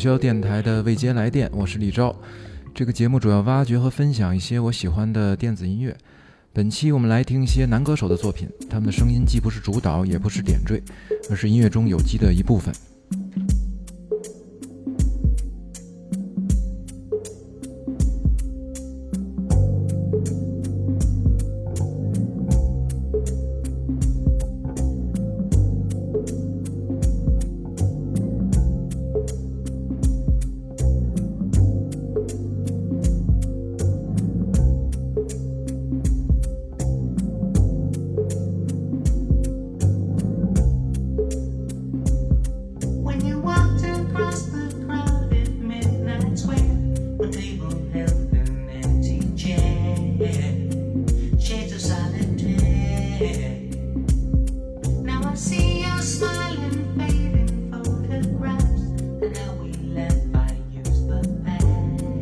是九霄电台的未接来电，我是李昭。这个节目主要挖掘和分享一些我喜欢的电子音乐。本期我们来听一些男歌手的作品，他们的声音既不是主导，也不是点缀，而是音乐中有机的一部分。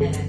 Yeah.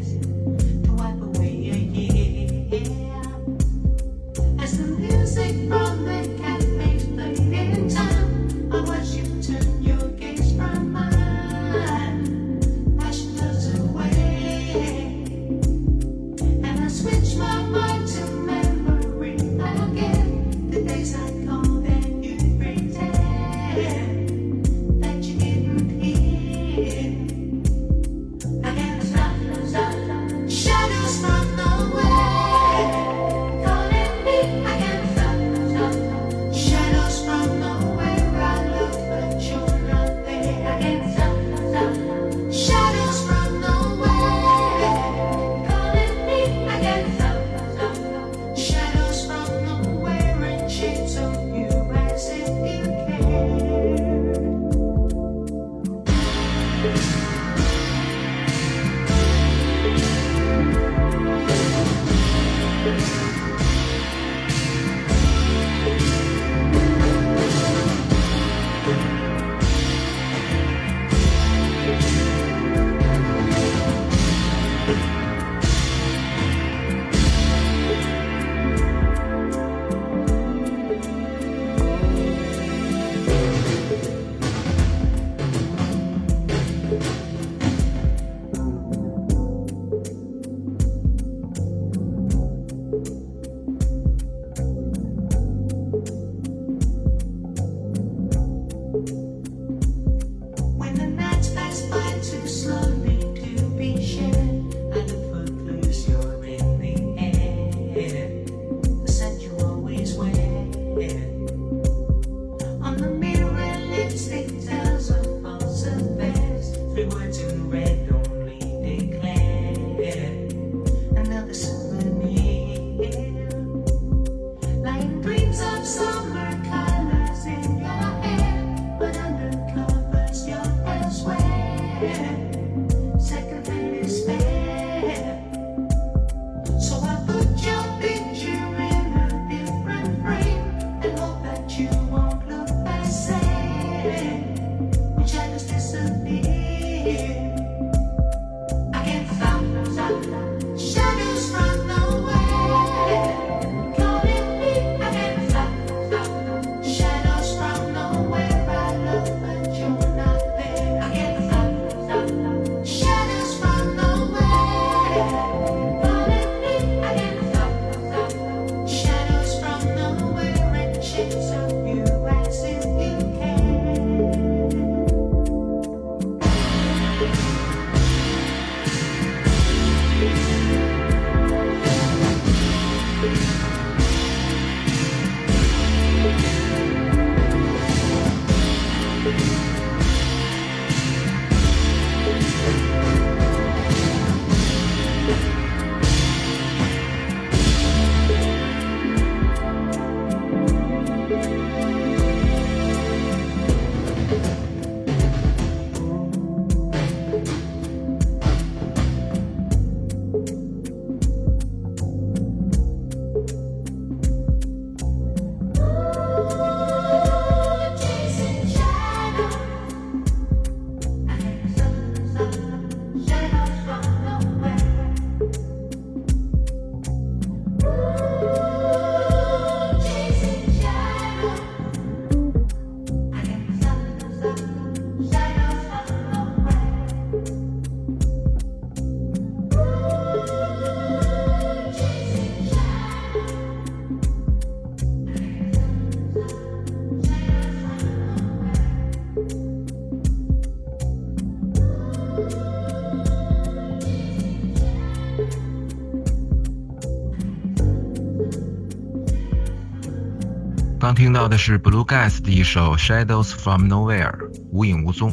到的是 Blue Gas 的一首 Shadows from Nowhere，无影无踪。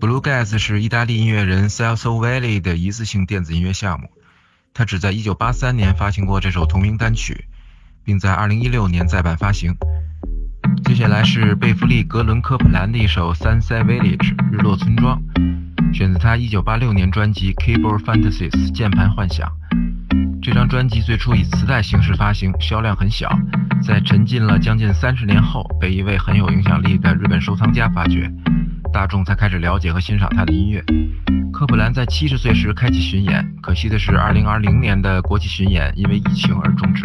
Blue Gas 是意大利音乐人 Celso Valley 的一次性电子音乐项目，他只在1983年发行过这首同名单曲，并在2016年再版发行。接下来是贝弗利·格伦·科普兰的一首 Sunset Village 日落村庄，选自他1986年专辑 Keyboard Fantasies 键盘幻想。这张专辑最初以磁带形式发行，销量很小。在沉浸了将近三十年后，被一位很有影响力的日本收藏家发掘，大众才开始了解和欣赏他的音乐。科普兰在七十岁时开启巡演，可惜的是，二零二零年的国际巡演因为疫情而终止。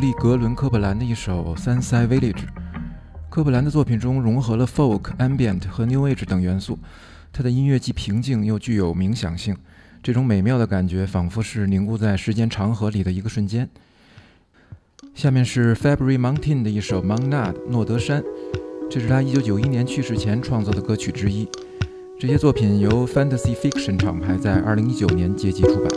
利·格伦·科普兰的一首《Sunset Village》。科普兰的作品中融合了 folk、ambient 和 new age 等元素，他的音乐既平静又具有冥想性。这种美妙的感觉仿佛是凝固在时间长河里的一个瞬间。下面是 Fabry Mountain 的一首《Mount Nod》诺德山，这是他1991年去世前创作的歌曲之一。这些作品由 Fantasy Fiction 厂牌在2019年结集出版。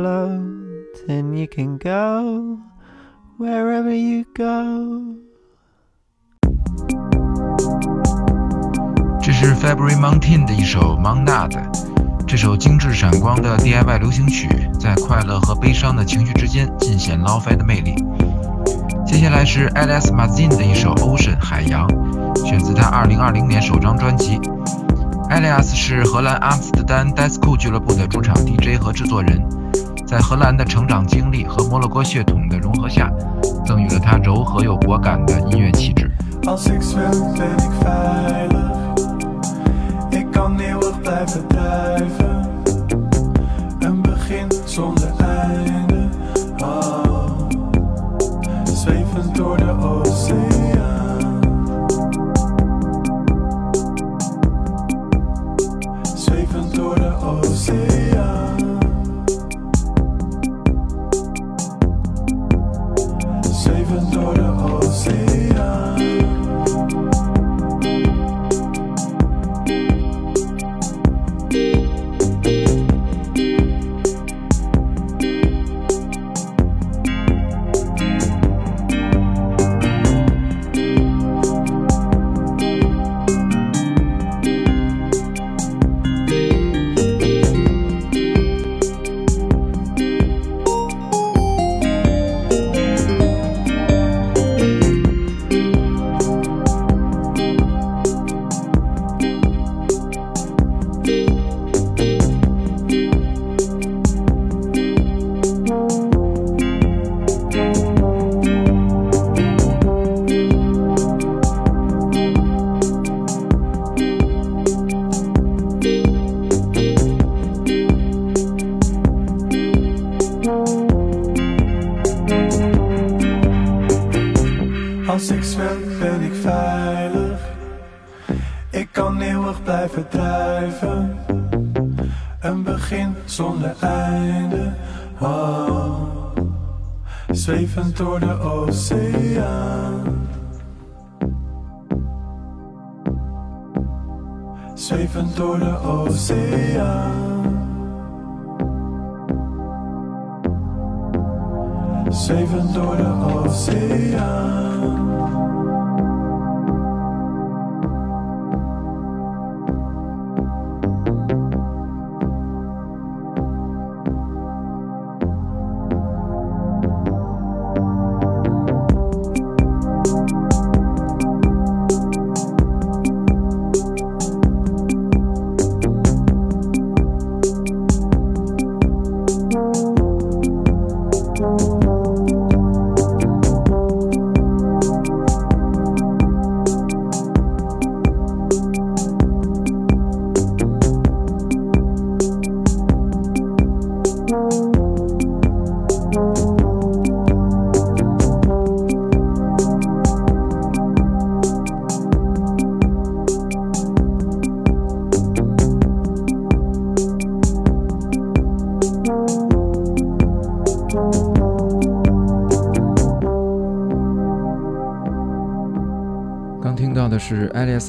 Float and you can go wherever you go. 这是 February Mountain 的一首《Mount Nut》。这首精致闪光的 DIY 流行曲，在快乐和悲伤的情绪之间尽显捞菲的魅力。接下来是 Alice Mazin 的一首《Ocean 海洋》，选自他2020年首张专辑。Alias 是荷兰阿姆斯特丹 Disco 俱乐部的主场 DJ 和制作人，在荷兰的成长经历和摩洛哥血统的融合下，赠予了他柔和又果敢的音乐气质。zwevend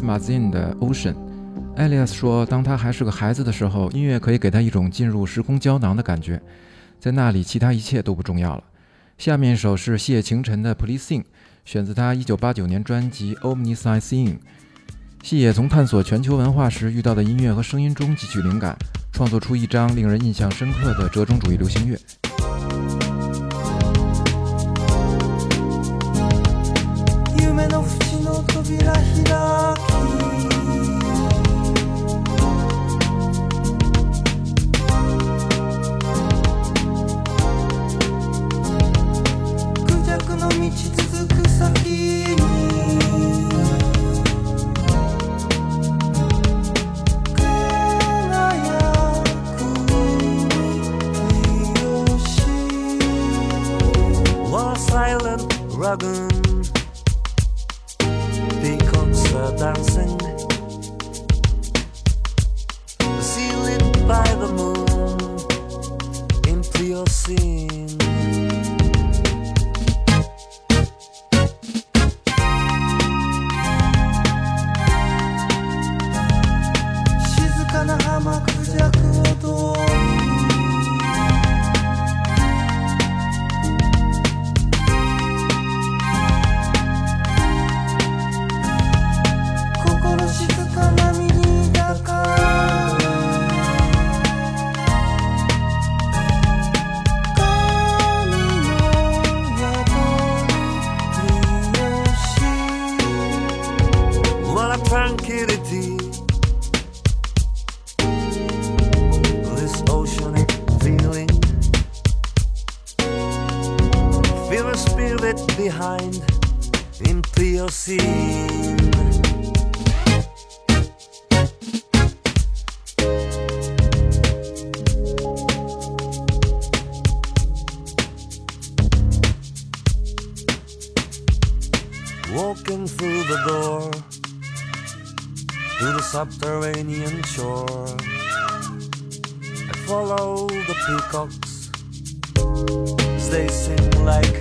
Mazin 的 Ocean。Alias 说，当他还是个孩子的时候，音乐可以给他一种进入时空胶囊的感觉，在那里，其他一切都不重要了。下面一首是谢晴晨的 Please Sing，选自他1989年专辑 Omnisci Sing。细野从探索全球文化时遇到的音乐和声音中汲取灵感，创作出一张令人印象深刻的折中主义流行乐。扉開きクジャクの道続く先に輝く日吉 One silent dragon dancing they sing like.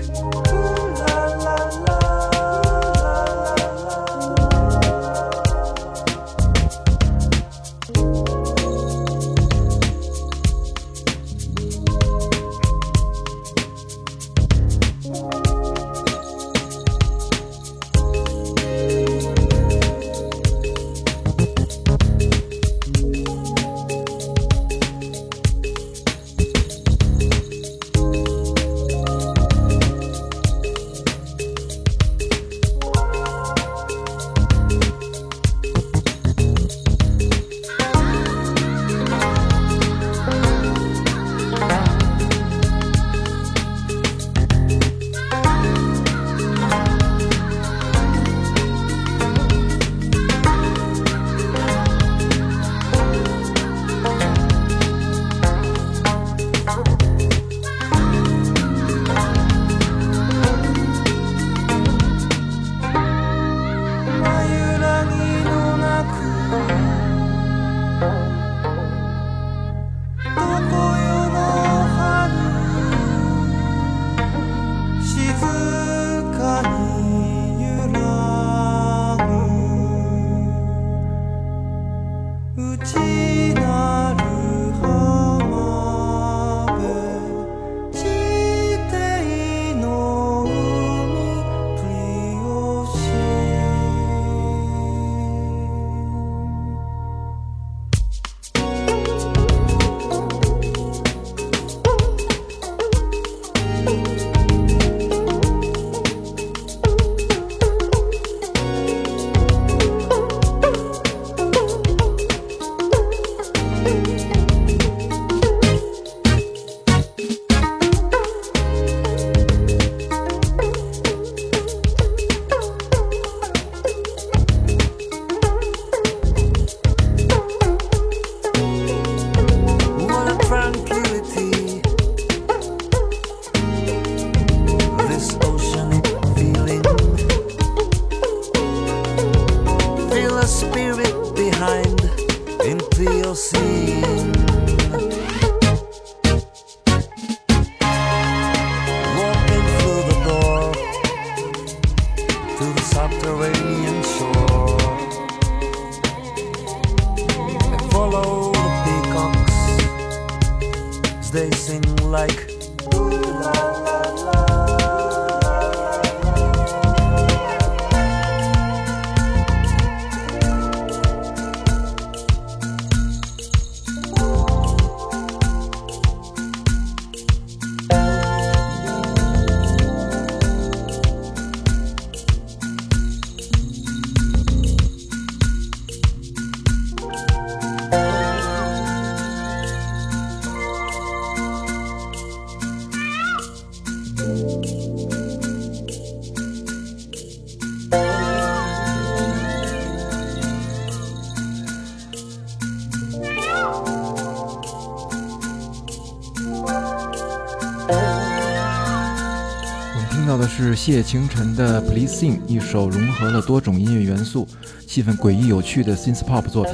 谢清晨的《Please Sing》，一首融合了多种音乐元素、气氛诡异有趣的 synth pop 作品。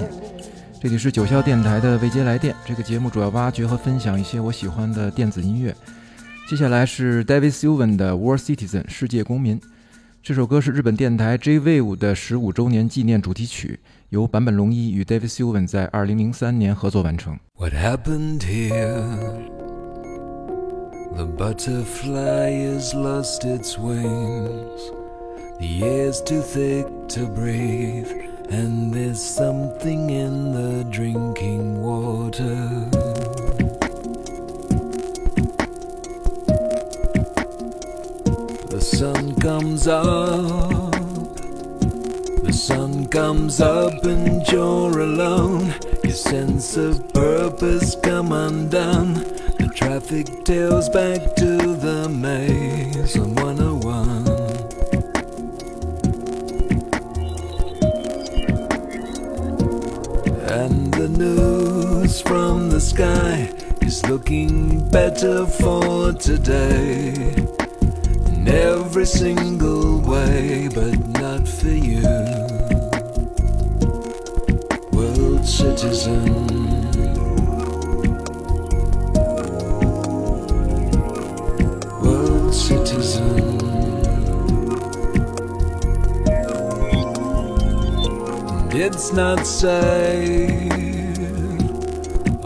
这里是九霄电台的未接来电，这个节目主要挖掘和分享一些我喜欢的电子音乐。接下来是 David Sylvan 的《World Citizen》世界公民。这首歌是日本电台 J-Wave 的十五周年纪念主题曲，由坂本龙一与 David Sylvan 在二零零三年合作完成。What happened here? The butterfly has lost its wings. The air's too thick to breathe, and there's something in the drinking water. The sun comes up. The sun comes up and you're alone. Your sense of purpose come undone. Traffic tails back to the maze on 101. And the news from the sky is looking better for today. In every single way, but not for you. World citizen. It's not safe.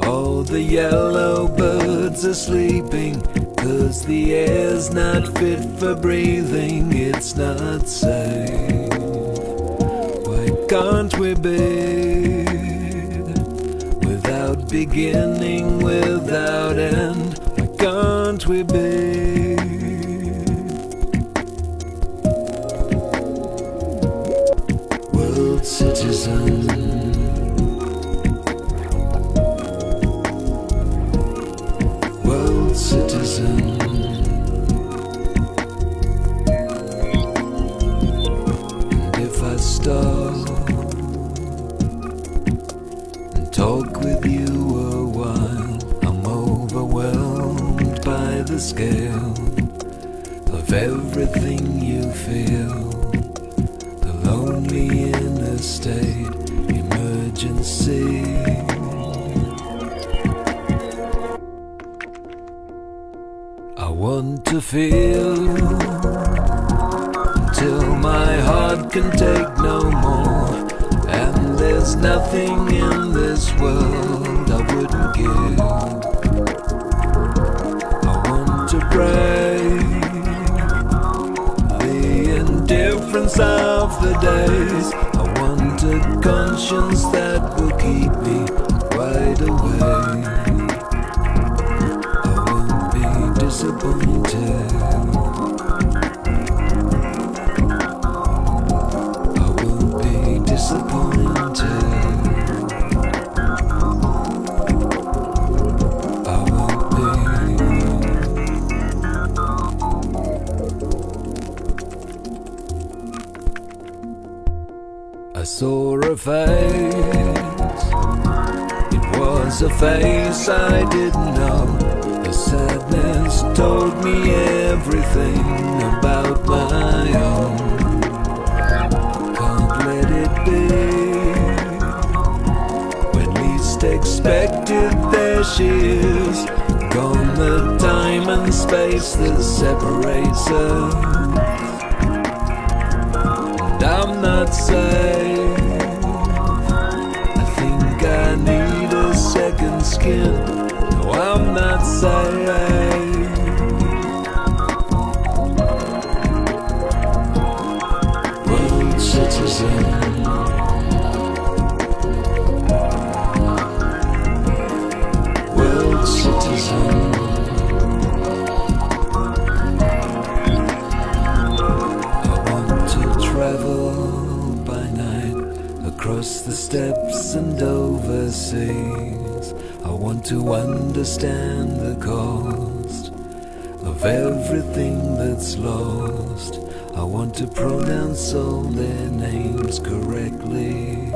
All the yellow birds are sleeping. Cause the air's not fit for breathing. It's not safe. Why can't we be without beginning, without end? Why can't we be? State, emergency. I want to feel until my heart can take no more. And there's nothing in this world I wouldn't give. I want to break the indifference of the days. A conscience that will keep me wide awake. I won't be disappointed. A face I didn't know. The sadness told me everything about my own. Can't let it be. When least expected, there she is. Gone the time and space that separates us. And I'm not safe. Overseas. I want to understand the cost of everything that's lost. I want to pronounce all their names correctly.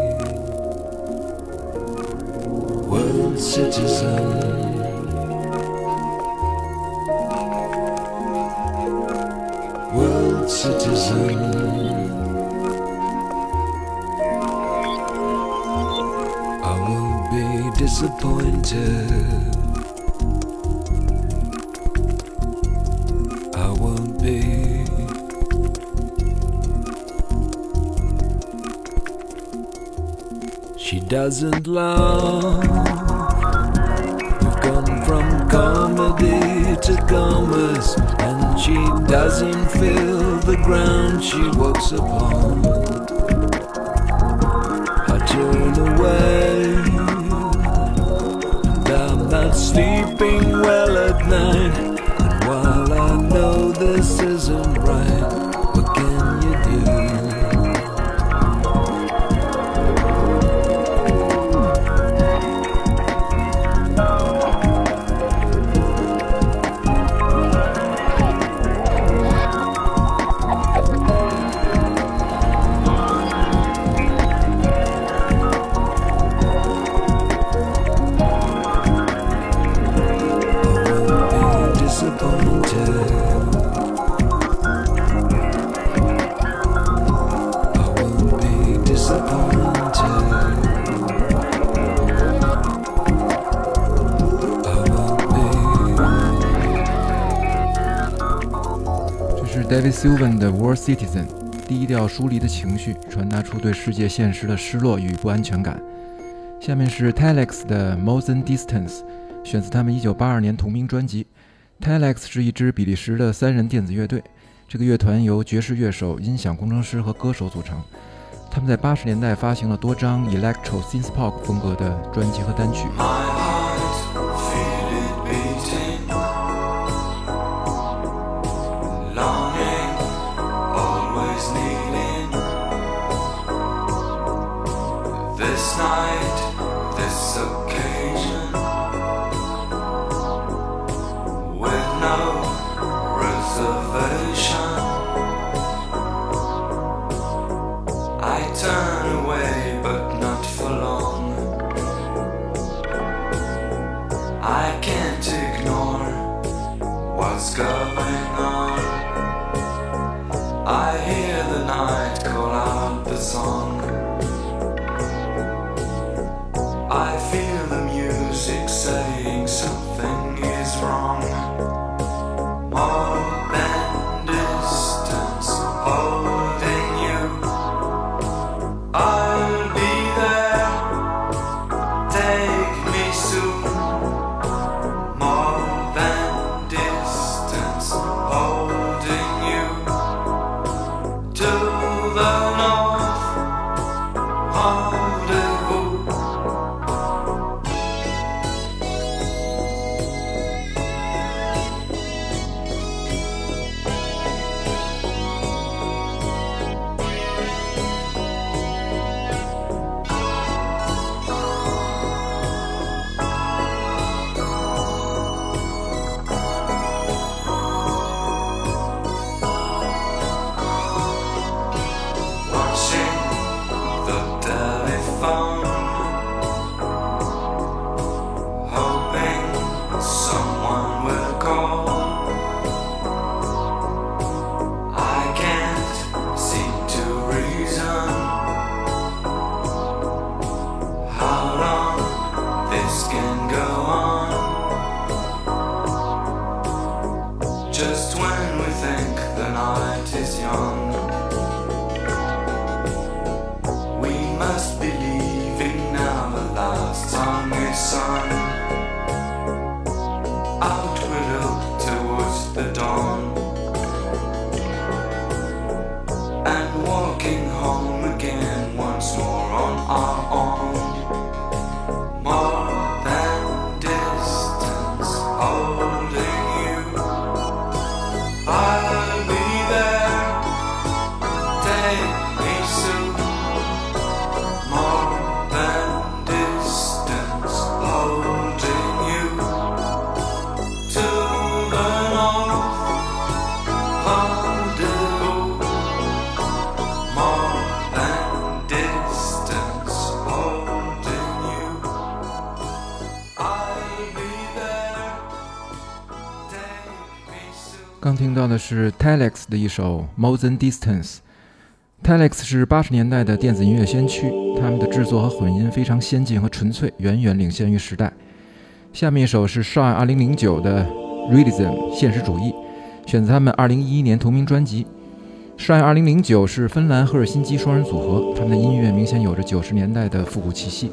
World citizen. Disappointed. I won't be. She doesn't love. We've gone from comedy to commerce, and she doesn't feel the ground she walks upon. I turn sleeping well at night. Sylvan 的《War Citizen》，低调疏离的情绪传达出对世界现实的失落与不安全感。下面是 Telex 的《m o s e n Distance》，选自他们1982年同名专辑。Telex 是一支比利时的三人电子乐队，这个乐团由爵士乐手、音响工程师和歌手组成。他们在80年代发行了多张 Electro Synth Pop 风格的专辑和单曲。Night, 到的是 Telex 的一首《More Than Distance》。Telex 是八十年代的电子音乐先驱，他们的制作和混音非常先进和纯粹，远远领先于时代。下面一首是 Shine 二零零九的《Realism》现实主义，选自他们二零一一年同名专辑。Shine 二零零九是芬兰赫尔辛基双人组合，他们的音乐明显有着九十年代的复古气息。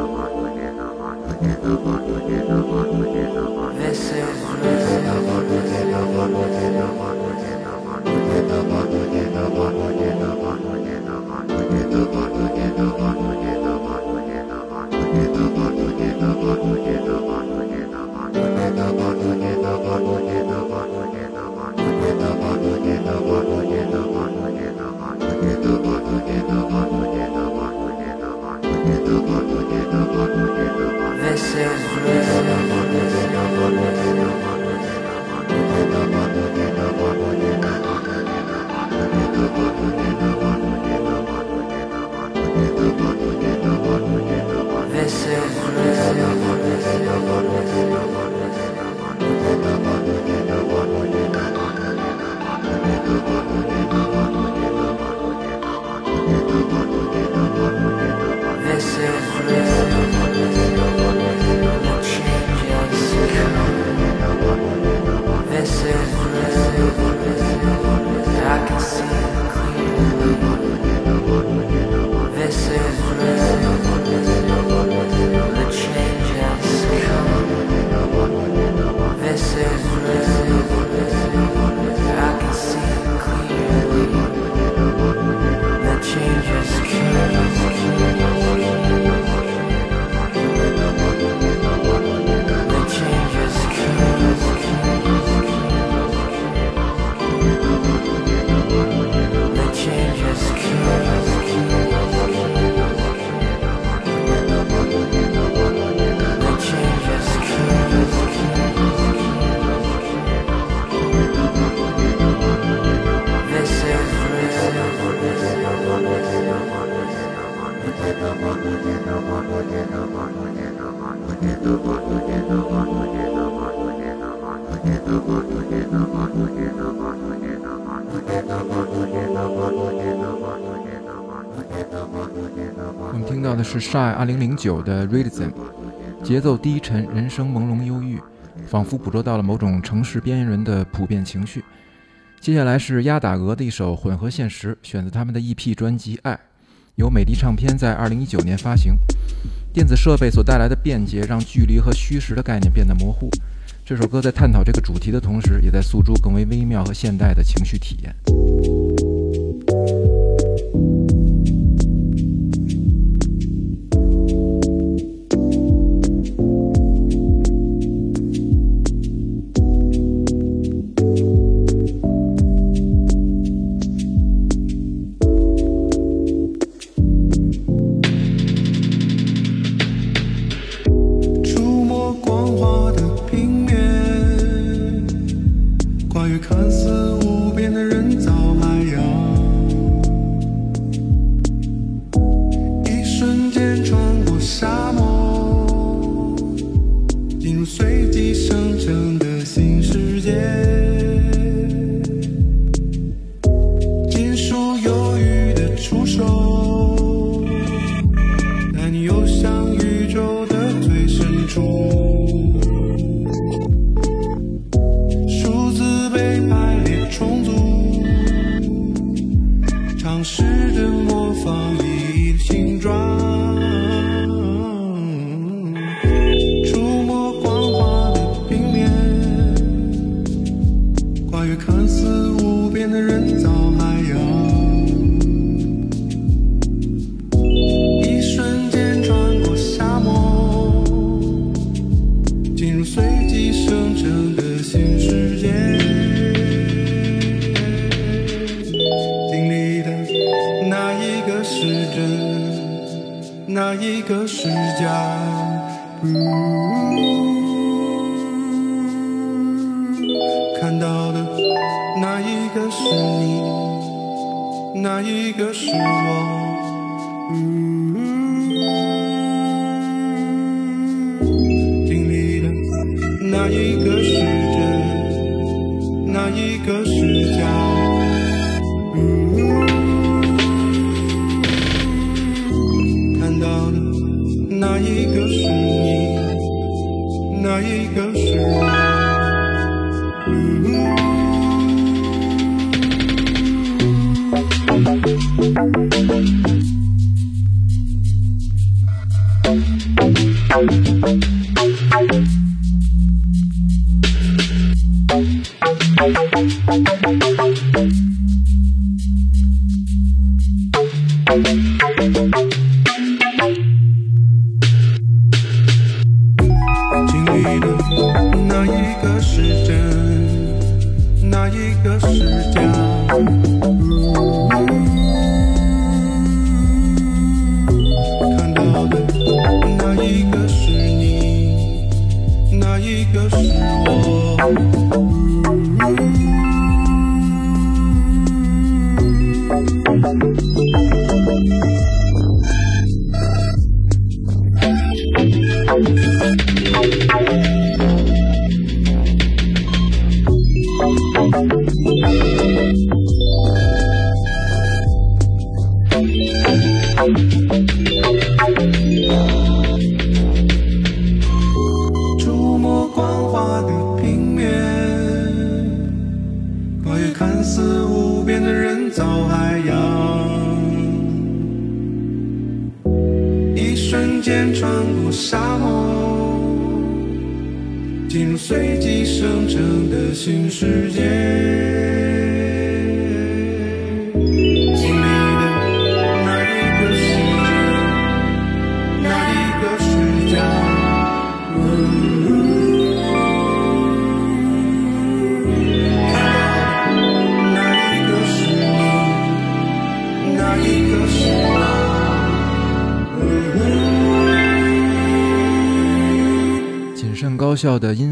Get the butt, get the butt, get the butt, get the butt, this is real. 我们听到的是 Shy 二零零九的 Rhythm，节奏低沉，人声朦胧忧郁，仿佛捕捉到了某种城市边缘人的普遍情绪。接下来是鸭打鹅的一首混合现实，选择他们的 EP 专辑《爱》。由美的唱片在二零一九年发行。电子设备所带来的便捷，让距离和虚实的概念变得模糊。这首歌在探讨这个主题的同时，也在诉诸更为微妙和现代的情绪体验。是真哪一个是假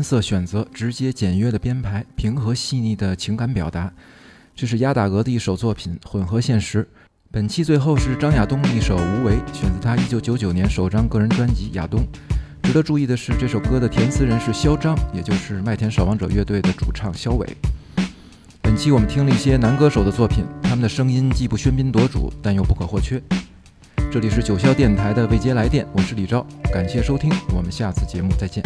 色选择，直接简约的编排，平和细腻的情感表达，这是鸭打鹅的一首作品，混合现实。本期最后是张亚东的一首《无为》，选自他1999年首张个人专辑《亚东》。值得注意的是，这首歌的填词人是肖张，也就是麦田守望者乐队的主唱肖伟。本期我们听了一些男歌手的作品，他们的声音既不喧宾夺主，但又不可或缺。这里是九霄电台的未接来电，我是李昭，感谢收听，我们下次节目再见。